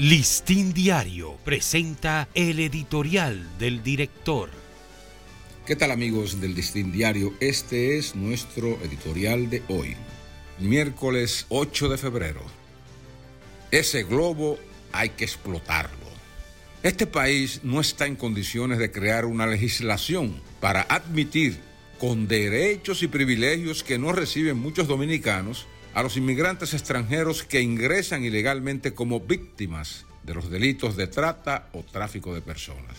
Listín Diario presenta el editorial del director. ¿Qué tal amigos del Listín Diario? Este es nuestro editorial de hoy, miércoles 8 de febrero. Ese globo hay que explotarlo. Este país no está en condiciones de crear una legislación para admitir con derechos y privilegios que no reciben muchos dominicanos a los inmigrantes extranjeros que ingresan ilegalmente como víctimas de los delitos de trata o tráfico de personas.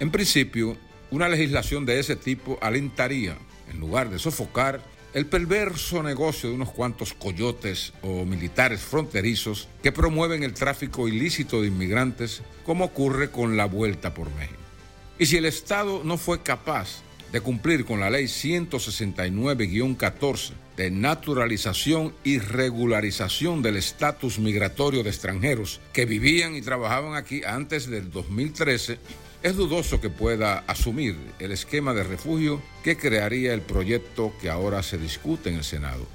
En principio, una legislación de ese tipo alentaría, en lugar de sofocar, el perverso negocio de unos cuantos coyotes o militares fronterizos que promueven el tráfico ilícito de inmigrantes, como ocurre con la vuelta por México. Y si el Estado no fue capaz de cumplir con la ley 169-14 de naturalización y regularización del estatus migratorio de extranjeros que vivían y trabajaban aquí antes del 2013, es dudoso que pueda asumir el esquema de refugio que crearía el proyecto que ahora se discute en el Senado.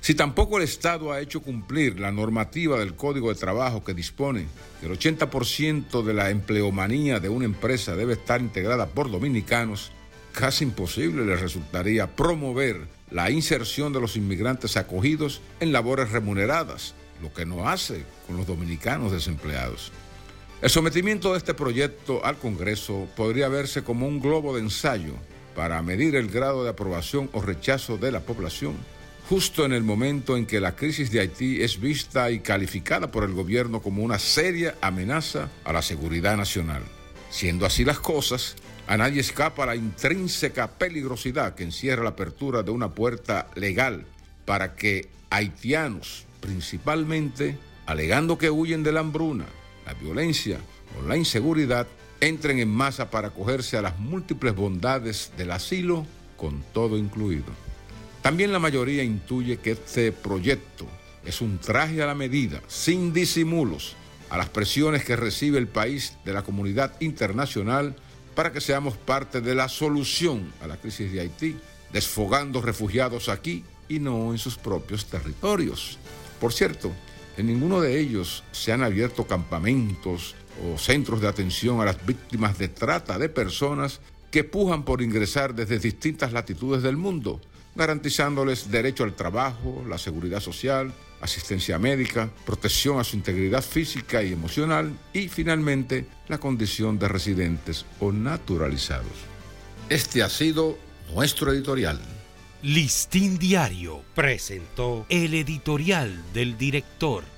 Si tampoco el Estado ha hecho cumplir la normativa del Código de Trabajo que dispone que el 80% de la empleomanía de una empresa debe estar integrada por dominicanos, casi imposible le resultaría promover la inserción de los inmigrantes acogidos en labores remuneradas, lo que no hace con los dominicanos desempleados. El sometimiento de este proyecto al Congreso podría verse como un globo de ensayo para medir el grado de aprobación o rechazo de la población, justo en el momento en que la crisis de Haití es vista y calificada por el gobierno como una seria amenaza a la seguridad nacional. Siendo así las cosas, a nadie escapa la intrínseca peligrosidad que encierra la apertura de una puerta legal para que haitianos, principalmente, alegando que huyen de la hambruna, la violencia o la inseguridad, entren en masa para acogerse a las múltiples bondades del asilo, con todo incluido. También la mayoría intuye que este proyecto es un traje a la medida, sin disimulos, a las presiones que recibe el país de la comunidad internacional para que seamos parte de la solución a la crisis de Haití, desfogando refugiados aquí y no en sus propios territorios. Por cierto, en ninguno de ellos se han abierto campamentos o centros de atención a las víctimas de trata de personas que pujan por ingresar desde distintas latitudes del mundo, garantizándoles derecho al trabajo, la seguridad social, asistencia médica, protección a su integridad física y emocional y finalmente la condición de residentes o naturalizados. Este ha sido nuestro editorial. Listín Diario presentó el editorial del director.